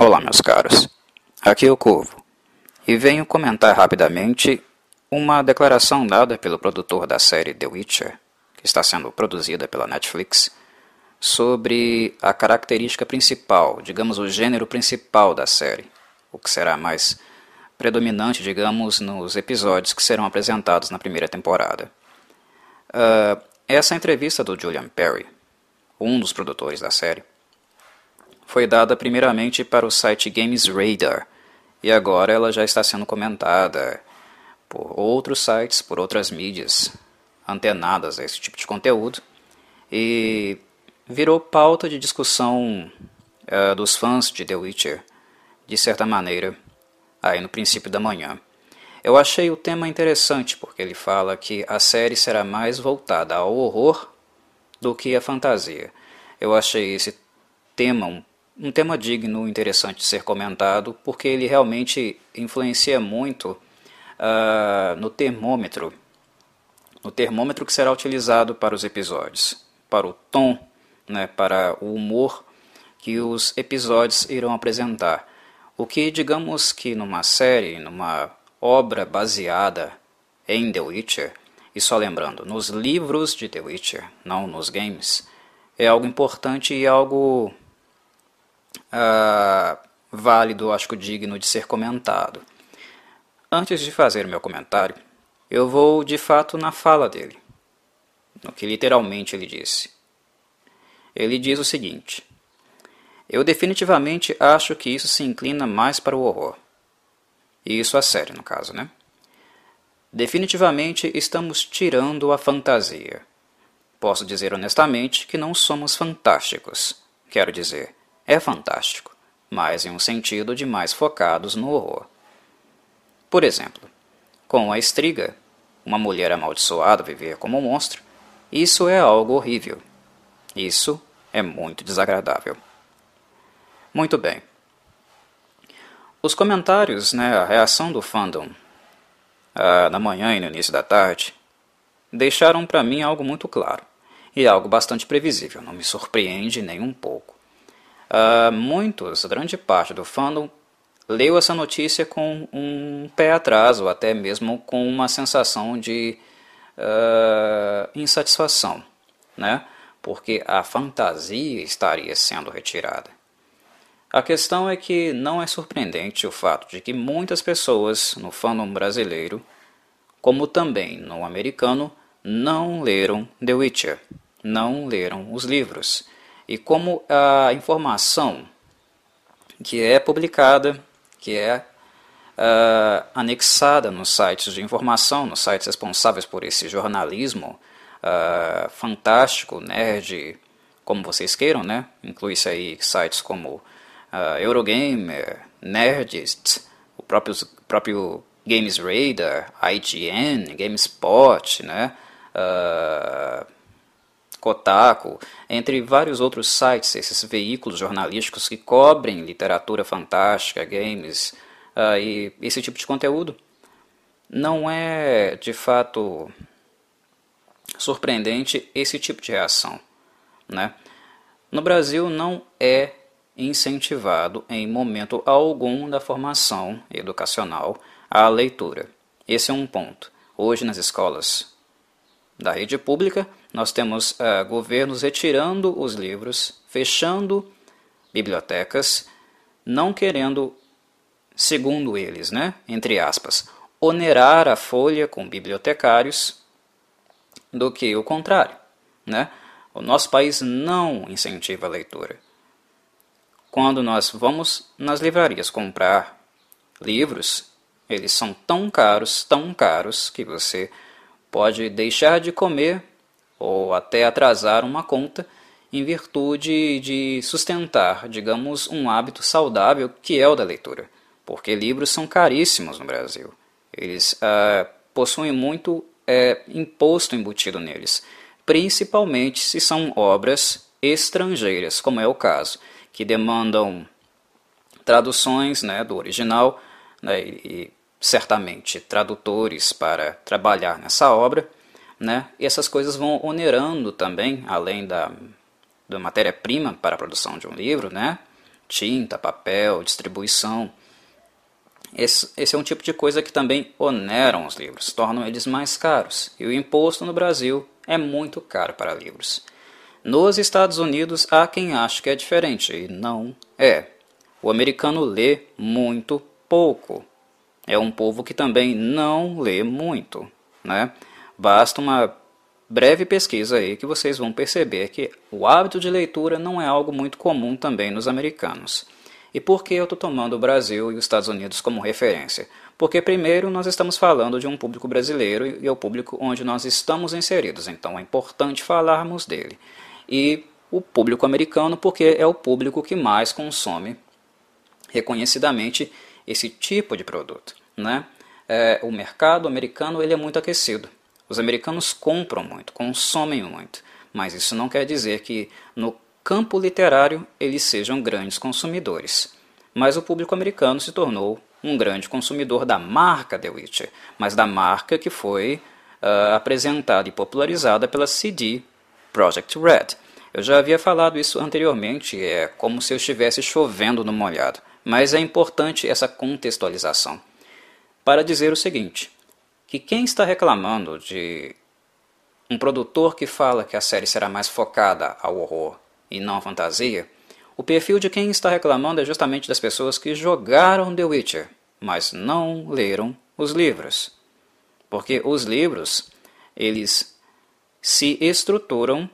Olá, meus caros. Aqui é o Corvo e venho comentar rapidamente uma declaração dada pelo produtor da série The Witcher, que está sendo produzida pela Netflix, sobre a característica principal, digamos o gênero principal da série, o que será mais predominante, digamos, nos episódios que serão apresentados na primeira temporada. Uh, essa entrevista do Julian Perry, um dos produtores da série, foi dada primeiramente para o site Games Radar e agora ela já está sendo comentada por outros sites, por outras mídias antenadas a esse tipo de conteúdo e virou pauta de discussão uh, dos fãs de The Witcher, de certa maneira, aí no princípio da manhã. Eu achei o tema interessante porque ele fala que a série será mais voltada ao horror do que à fantasia. Eu achei esse tema um um tema digno, interessante de ser comentado, porque ele realmente influencia muito uh, no termômetro, no termômetro que será utilizado para os episódios, para o tom, né, para o humor que os episódios irão apresentar. O que, digamos que numa série, numa obra baseada em The Witcher, e só lembrando, nos livros de The Witcher, não nos games, é algo importante e algo uh, válido, acho que digno de ser comentado. Antes de fazer meu comentário, eu vou de fato na fala dele, no que literalmente ele disse. Ele diz o seguinte: Eu definitivamente acho que isso se inclina mais para o horror. E isso a sério, no caso, né? Definitivamente estamos tirando a fantasia. Posso dizer honestamente que não somos fantásticos. Quero dizer, é fantástico, mas em um sentido de mais focados no horror. Por exemplo, com a estriga, uma mulher amaldiçoada viver como um monstro, isso é algo horrível. Isso é muito desagradável. Muito bem. Os comentários, né, a reação do fandom ah, na manhã e no início da tarde deixaram para mim algo muito claro e algo bastante previsível, não me surpreende nem um pouco. Uh, muitos, grande parte do fandom, leu essa notícia com um pé atrás, ou até mesmo com uma sensação de uh, insatisfação, né? porque a fantasia estaria sendo retirada. A questão é que não é surpreendente o fato de que muitas pessoas no fandom brasileiro, como também no americano, não leram The Witcher, não leram os livros e como a informação que é publicada, que é uh, anexada nos sites de informação, nos sites responsáveis por esse jornalismo uh, fantástico, nerd, como vocês queiram, né? Inclui-se aí sites como uh, Eurogamer, Nerdist, o próprio, próprio Games Radar, IGN, GameSpot, né? Uh, Kotaku, entre vários outros sites, esses veículos jornalísticos que cobrem literatura fantástica, games uh, e esse tipo de conteúdo, não é de fato surpreendente esse tipo de reação. Né? No Brasil não é incentivado em momento algum da formação educacional a leitura. Esse é um ponto. Hoje nas escolas da rede pública, nós temos uh, governos retirando os livros, fechando bibliotecas, não querendo, segundo eles, né, entre aspas, onerar a folha com bibliotecários do que o contrário. Né? O nosso país não incentiva a leitura. Quando nós vamos nas livrarias comprar livros, eles são tão caros, tão caros, que você pode deixar de comer ou até atrasar uma conta em virtude de sustentar, digamos, um hábito saudável que é o da leitura, porque livros são caríssimos no Brasil. Eles ah, possuem muito é, imposto embutido neles, principalmente se são obras estrangeiras, como é o caso, que demandam traduções né, do original né, e certamente tradutores para trabalhar nessa obra, né? E essas coisas vão onerando também, além da, da matéria-prima para a produção de um livro, né? tinta, papel, distribuição. Esse, esse, é um tipo de coisa que também oneram os livros, tornam eles mais caros. E o imposto no Brasil é muito caro para livros. Nos Estados Unidos há quem ache que é diferente, e não é. O americano lê muito pouco. É um povo que também não lê muito. Né? Basta uma breve pesquisa aí que vocês vão perceber que o hábito de leitura não é algo muito comum também nos americanos. E por que eu estou tomando o Brasil e os Estados Unidos como referência? Porque, primeiro, nós estamos falando de um público brasileiro e é o público onde nós estamos inseridos, então é importante falarmos dele. E o público americano, porque é o público que mais consome reconhecidamente esse tipo de produto. Né? É, o mercado americano ele é muito aquecido. Os americanos compram muito, consomem muito, mas isso não quer dizer que no campo literário eles sejam grandes consumidores. Mas o público americano se tornou um grande consumidor da marca The Witcher, mas da marca que foi uh, apresentada e popularizada pela CD Project Red. Eu já havia falado isso anteriormente, é como se eu estivesse chovendo no molhado, mas é importante essa contextualização para dizer o seguinte: que quem está reclamando de um produtor que fala que a série será mais focada ao horror e não à fantasia, o perfil de quem está reclamando é justamente das pessoas que jogaram The Witcher, mas não leram os livros. Porque os livros, eles se estruturam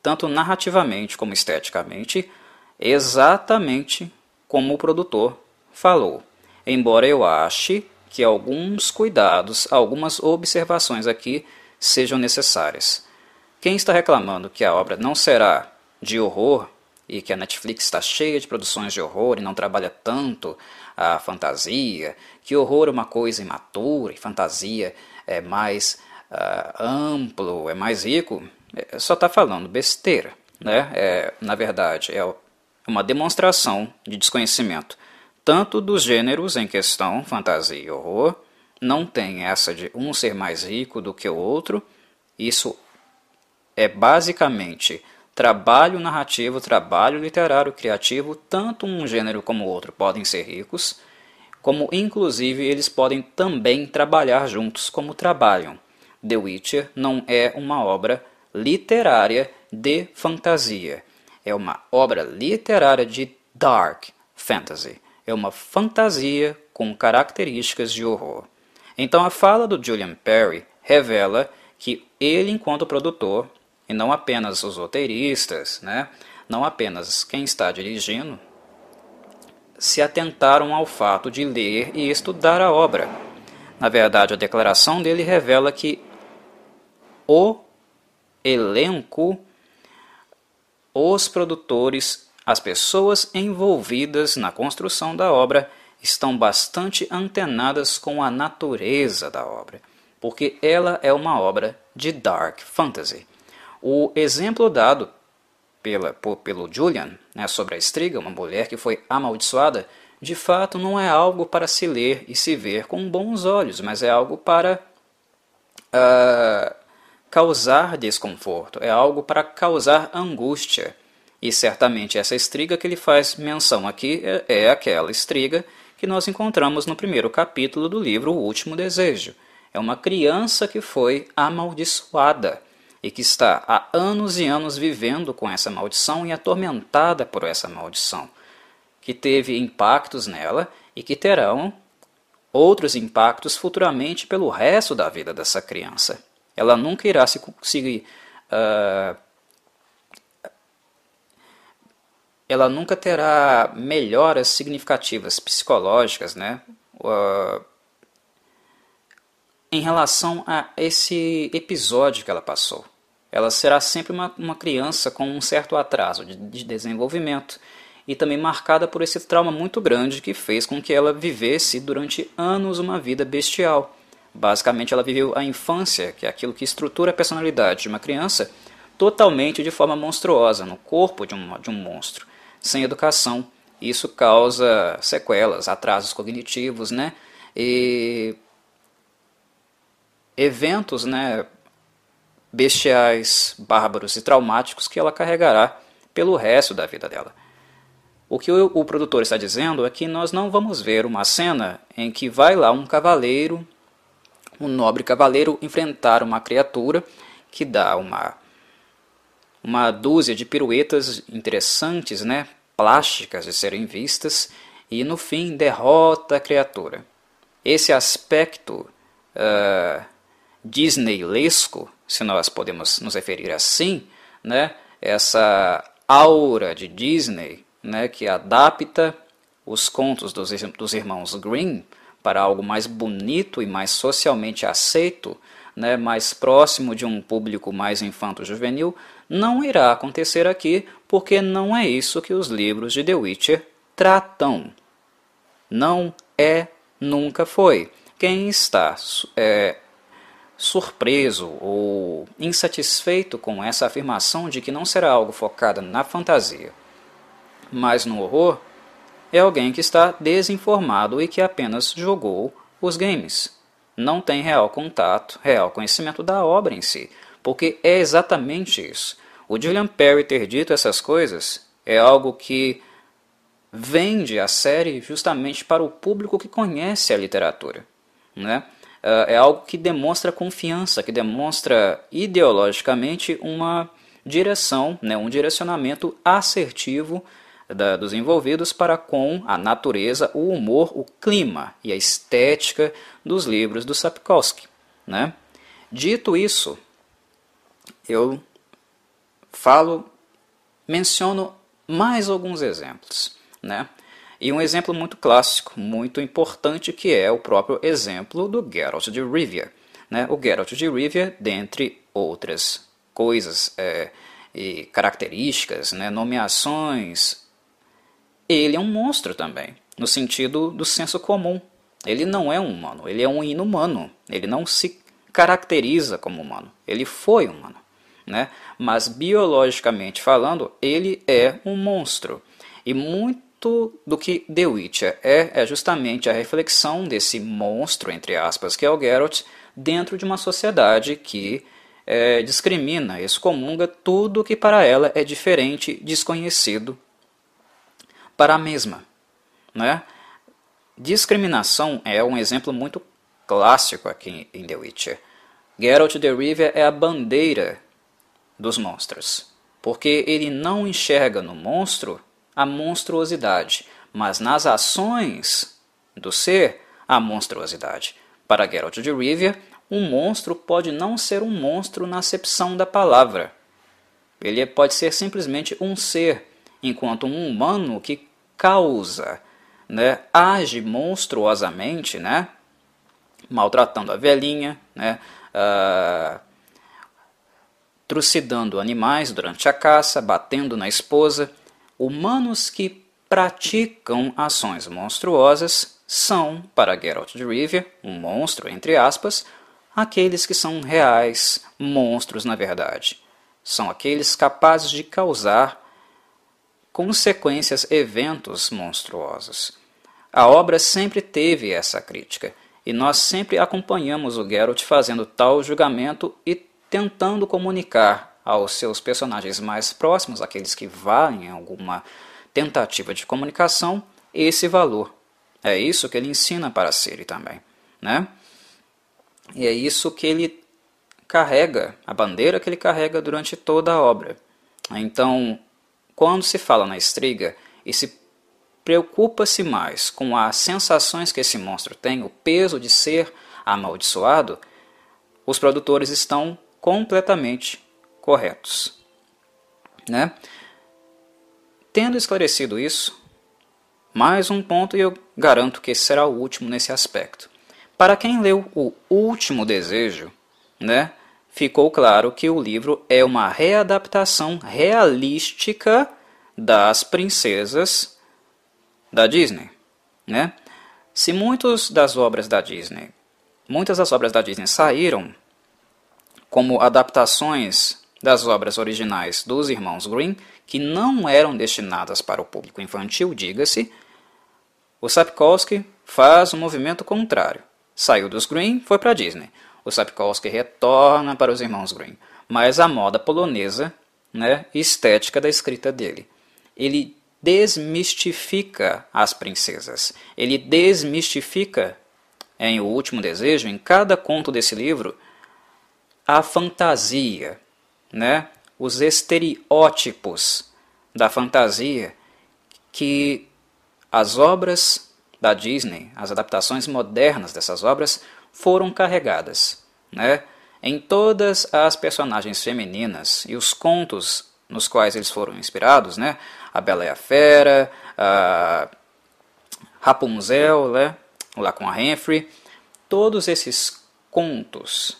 tanto narrativamente como esteticamente, exatamente como o produtor falou. Embora eu ache que alguns cuidados, algumas observações aqui sejam necessárias. Quem está reclamando que a obra não será de horror e que a Netflix está cheia de produções de horror e não trabalha tanto a fantasia, que horror é uma coisa imatura e fantasia é mais uh, amplo, é mais rico, é, só está falando besteira. Né? É, na verdade, é uma demonstração de desconhecimento tanto dos gêneros em questão, fantasia e horror, não tem essa de um ser mais rico do que o outro. Isso é basicamente trabalho narrativo, trabalho literário criativo, tanto um gênero como o outro podem ser ricos, como inclusive eles podem também trabalhar juntos como trabalham. The Witcher não é uma obra literária de fantasia, é uma obra literária de dark fantasy é uma fantasia com características de horror. Então a fala do Julian Perry revela que ele, enquanto produtor, e não apenas os roteiristas, né, não apenas quem está dirigindo, se atentaram ao fato de ler e estudar a obra. Na verdade, a declaração dele revela que o elenco, os produtores as pessoas envolvidas na construção da obra estão bastante antenadas com a natureza da obra, porque ela é uma obra de dark fantasy. O exemplo dado pela, por, pelo Julian né, sobre a Estriga, uma mulher que foi amaldiçoada, de fato não é algo para se ler e se ver com bons olhos, mas é algo para uh, causar desconforto, é algo para causar angústia. E certamente essa estriga que ele faz menção aqui é, é aquela estriga que nós encontramos no primeiro capítulo do livro O Último Desejo. É uma criança que foi amaldiçoada e que está há anos e anos vivendo com essa maldição e atormentada por essa maldição, que teve impactos nela e que terão outros impactos futuramente pelo resto da vida dessa criança. Ela nunca irá se conseguir uh, ela nunca terá melhoras significativas psicológicas, né? Uh, em relação a esse episódio que ela passou. Ela será sempre uma, uma criança com um certo atraso de, de desenvolvimento e também marcada por esse trauma muito grande que fez com que ela vivesse durante anos uma vida bestial. Basicamente, ela viveu a infância, que é aquilo que estrutura a personalidade de uma criança, totalmente de forma monstruosa, no corpo de um, de um monstro sem educação. Isso causa sequelas, atrasos cognitivos, né? E eventos, né, bestiais, bárbaros e traumáticos que ela carregará pelo resto da vida dela. O que o, produtor está dizendo é que nós não vamos ver uma cena em que vai lá um cavaleiro, um nobre cavaleiro, enfrentar uma criatura que dá uma, uma dúzia de piruetas interessantes, né, plásticas de serem vistas, e no fim derrota a criatura. Esse aspecto uh, disneylesco, se nós podemos nos referir assim, né, essa aura de Disney né, que adapta os contos dos, dos irmãos Grimm para algo mais bonito e mais socialmente aceito, né, mais próximo de um público mais infanto-juvenil, não irá acontecer aqui, porque não é isso que os livros de The Witcher tratam. Não é, nunca foi. Quem está é, surpreso ou insatisfeito com essa afirmação de que não será algo focado na fantasia, mas no horror, é alguém que está desinformado e que apenas jogou os games. Não tem real contato, real conhecimento da obra em si, porque é exatamente isso. O Julian Perry ter dito essas coisas é algo que vende a série justamente para o público que conhece a literatura. Né? Ah, é algo que demonstra confiança, que demonstra ideologicamente uma direção, né, um direcionamento assertivo da, dos envolvidos para com a natureza, o humor, o clima e a estética dos livros do Sapkowski. Né? Dito isso, eu falo, menciono mais alguns exemplos. Né? E um exemplo muito clássico, muito importante, que é o próprio exemplo do Geralt de Rivia. Né? O Geralt de Rivia, dentre outras coisas é, e características, né, nomeações, ele é um monstro também, no sentido do senso comum. Ele não é um humano, ele é um inumano. Ele não se caracteriza como humano. Ele foi humano, né? Mas biologicamente falando, ele é um monstro. E muito do que The Witcher é é justamente a reflexão desse monstro entre aspas que é o Geralt dentro de uma sociedade que é, discrimina, excomunga tudo que para ela é diferente, desconhecido para a mesma. Né? Discriminação é um exemplo muito clássico aqui em The Witcher. Geralt de Rivia é a bandeira dos monstros, porque ele não enxerga no monstro a monstruosidade, mas nas ações do ser a monstruosidade. Para Geralt de Rivia, um monstro pode não ser um monstro na acepção da palavra. Ele pode ser simplesmente um ser, enquanto um humano que causa, né, age monstruosamente, né, maltratando a velhinha, né, uh, trucidando animais durante a caça, batendo na esposa. Humanos que praticam ações monstruosas são, para Geralt de Rivia, um monstro entre aspas, aqueles que são reais monstros na verdade. São aqueles capazes de causar consequências, eventos monstruosos. A obra sempre teve essa crítica, e nós sempre acompanhamos o Geralt fazendo tal julgamento e tentando comunicar aos seus personagens mais próximos, aqueles que valem alguma tentativa de comunicação, esse valor. É isso que ele ensina para Siri também, né? E é isso que ele carrega, a bandeira que ele carrega durante toda a obra. Então, quando se fala na estriga e se preocupa-se mais com as sensações que esse monstro tem, o peso de ser amaldiçoado, os produtores estão completamente corretos. Né? Tendo esclarecido isso, mais um ponto e eu garanto que esse será o último nesse aspecto. Para quem leu o último desejo, né, ficou claro que o livro é uma readaptação realística das princesas da Disney, né? Se muitas das obras da Disney, muitas das obras da Disney saíram como adaptações das obras originais dos irmãos Grimm, que não eram destinadas para o público infantil, diga-se, o Sapkowski faz um movimento contrário. Saiu dos Grimm, foi para a Disney o Sapkowski retorna para os irmãos Grimm, mas a moda polonesa, né, estética da escrita dele. Ele desmistifica as princesas. Ele desmistifica, em O Último Desejo, em cada conto desse livro, a fantasia, né? os estereótipos da fantasia que as obras da Disney, as adaptações modernas dessas obras, foram carregadas. Né? Em todas as personagens femininas e os contos nos quais eles foram inspirados, né? a Bela e a Fera, a Rapunzel, né? lá com a Humphrey, todos esses contos,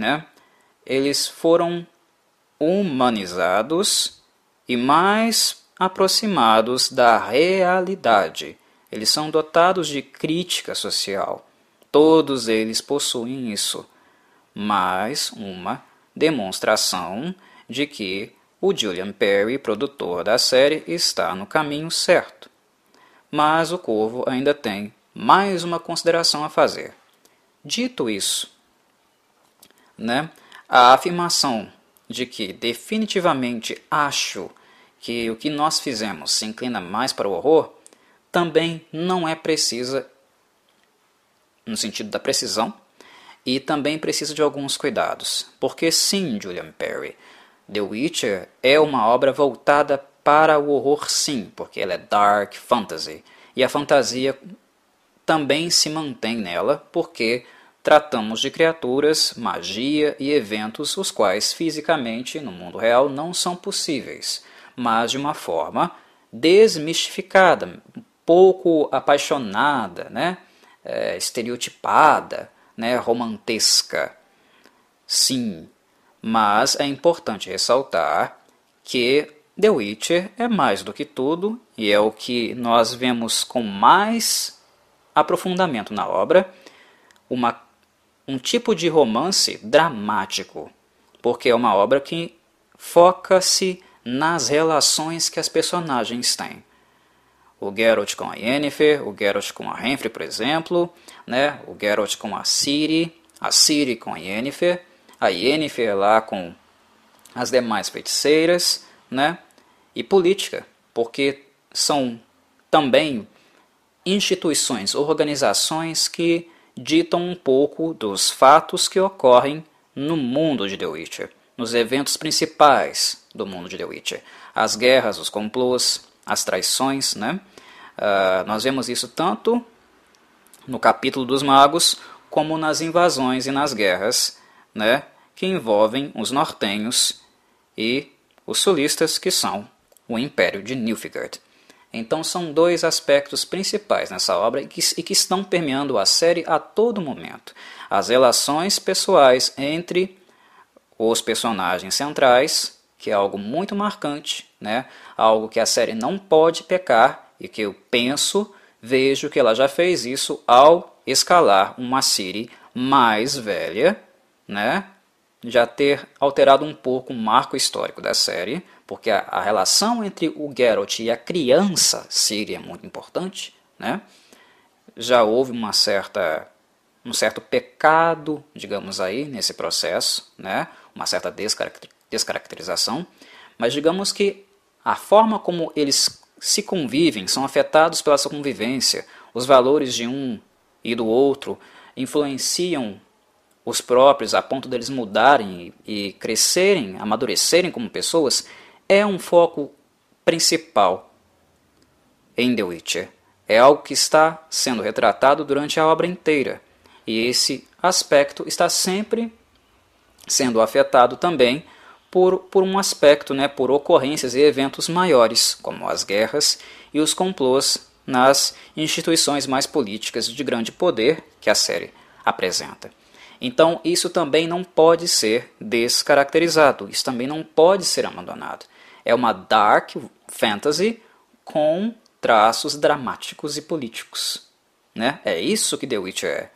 né? eles foram humanizados e mais aproximados da realidade. Eles são dotados de crítica social. Todos eles possuem isso. Mais uma demonstração de que o Julian Perry, produtor da série, está no caminho certo. Mas o Corvo ainda tem mais uma consideração a fazer. Dito isso, né, a afirmação de que definitivamente acho que o que nós fizemos se inclina mais para o horror, também não é precisa no sentido da precisão e também precisa de alguns cuidados. Porque sim, Julian Perry, The Witcher é uma obra voltada para o horror sim, porque ela é dark fantasy. E a fantasia também se mantém nela, porque Tratamos de criaturas, magia e eventos os quais fisicamente no mundo real não são possíveis, mas de uma forma desmistificada, pouco apaixonada, né? É, estereotipada, né? romantesca. Sim, mas é importante ressaltar que The Witcher é mais do que tudo e é o que nós vemos com mais aprofundamento na obra, uma um tipo de romance dramático, porque é uma obra que foca-se nas relações que as personagens têm. O Geralt com a Yennefer, o Geralt com a Renfrey, por exemplo, né? o Geralt com a Ciri, a Ciri com a Yennefer, a Yennefer lá com as demais feiticeiras, né? e política, porque são também instituições, organizações que ditam um pouco dos fatos que ocorrem no mundo de The Witcher, nos eventos principais do mundo de The Witcher. As guerras, os complôs, as traições, né? Uh, nós vemos isso tanto no capítulo dos magos como nas invasões e nas guerras, né? Que envolvem os nortenhos e os sulistas, que são o Império de Nilfgaard. Então são dois aspectos principais nessa obra e que, e que estão permeando a série a todo momento: as relações pessoais entre os personagens centrais, que é algo muito marcante, né? algo que a série não pode pecar e que eu penso, vejo que ela já fez isso ao escalar uma série mais velha, né? já ter alterado um pouco o marco histórico da série, porque a, a, relação entre o Geralt e a criança Ciri é muito importante, né? Já houve uma certa um certo pecado, digamos aí, nesse processo, né? Uma certa descaracterização, mas digamos que a forma como eles se convivem são afetados pela sua convivência, os valores de um e do outro influenciam os próprios a ponto deles mudarem e crescerem, amadurecerem como pessoas, é um foco principal em The Witcher. É algo que está sendo retratado durante a obra inteira. E esse aspecto está sempre sendo afetado também por, por um aspecto, né, por ocorrências e eventos maiores, como as guerras e os complôs nas instituições mais políticas de grande poder que a série apresenta. Então, isso também não pode ser descaracterizado, isso também não pode ser abandonado. É uma dark fantasy com traços dramáticos e políticos. Né? É isso que The Witcher é.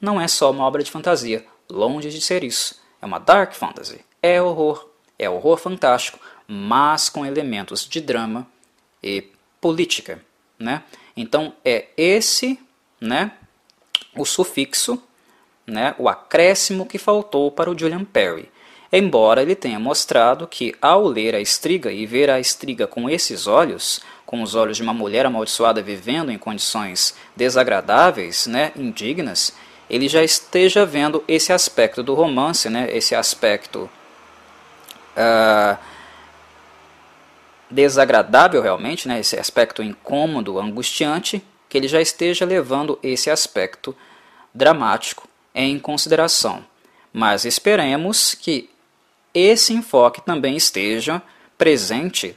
Não é só uma obra de fantasia, longe de ser isso. É uma dark fantasy. É horror. É horror fantástico, mas com elementos de drama e política. Né? Então é esse né, o sufixo, né, o acréscimo que faltou para o Julian Perry embora ele tenha mostrado que, ao ler a estriga e ver a estriga com esses olhos, com os olhos de uma mulher amaldiçoada vivendo em condições desagradáveis, né, indignas, ele já esteja vendo esse aspecto do romance, né, esse aspecto uh, desagradável realmente, né, esse aspecto incômodo, angustiante, que ele já esteja levando esse aspecto dramático em consideração. Mas esperemos que esse enfoque também esteja presente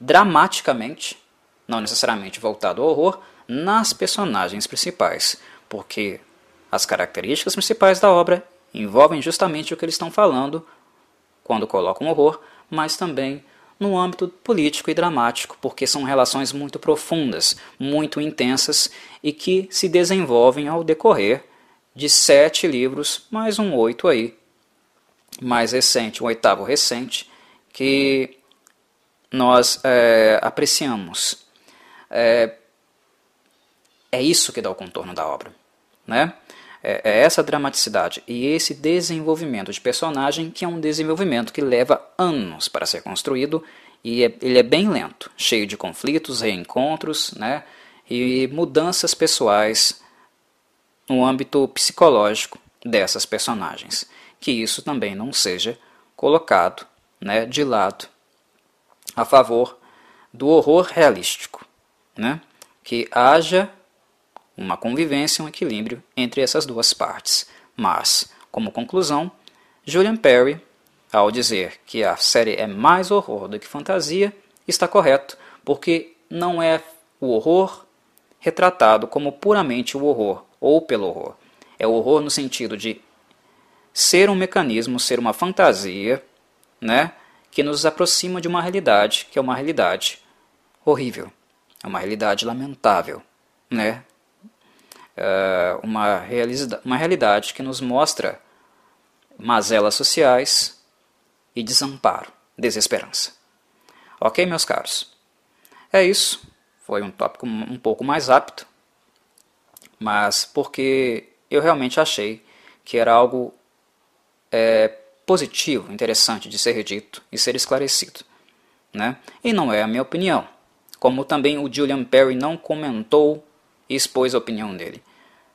dramaticamente, não necessariamente voltado ao horror, nas personagens principais, porque as características principais da obra envolvem justamente o que eles estão falando quando colocam horror, mas também no âmbito político e dramático, porque são relações muito profundas, muito intensas e que se desenvolvem ao decorrer de sete livros, mais um oito aí, mais recente, um oitavo recente, que nós é, apreciamos. É, é isso que dá o contorno da obra. Né? É, é essa dramaticidade e esse desenvolvimento de personagem que é um desenvolvimento que leva anos para ser construído e é, ele é bem lento, cheio de conflitos, reencontros né, e mudanças pessoais no âmbito psicológico dessas personagens. Que isso também não seja colocado né, de lado a favor do horror realístico. Né? Que haja uma convivência, um equilíbrio entre essas duas partes. Mas, como conclusão, Julian Perry, ao dizer que a série é mais horror do que fantasia, está correto, porque não é o horror retratado como puramente o horror ou pelo horror. É o horror no sentido de ser um mecanismo, ser uma fantasia, né, que nos aproxima de uma realidade que é uma realidade horrível, é uma realidade lamentável, né, uh, uma, uma realidade que nos mostra mazelas sociais e desamparo, desesperança. Ok, meus caros? É isso. Foi um tópico um pouco mais rápido, mas porque eu realmente achei que era algo é, positivo, interessante de ser dito e ser esclarecido. Né? E não é a minha opinião. Como também o Julian Perry não comentou e expôs a opinião dele.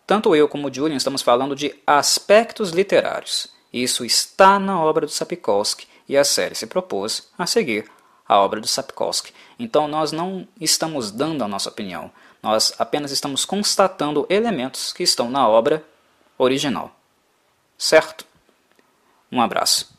Tanto eu como o Julian estamos falando de aspectos literários. Isso está na obra do Sapkowski e a série se propôs a seguir a obra do Sapkowski. Então nós não estamos dando a nossa opinião, nós apenas estamos constatando elementos que estão na obra original. Certo? Um abraço.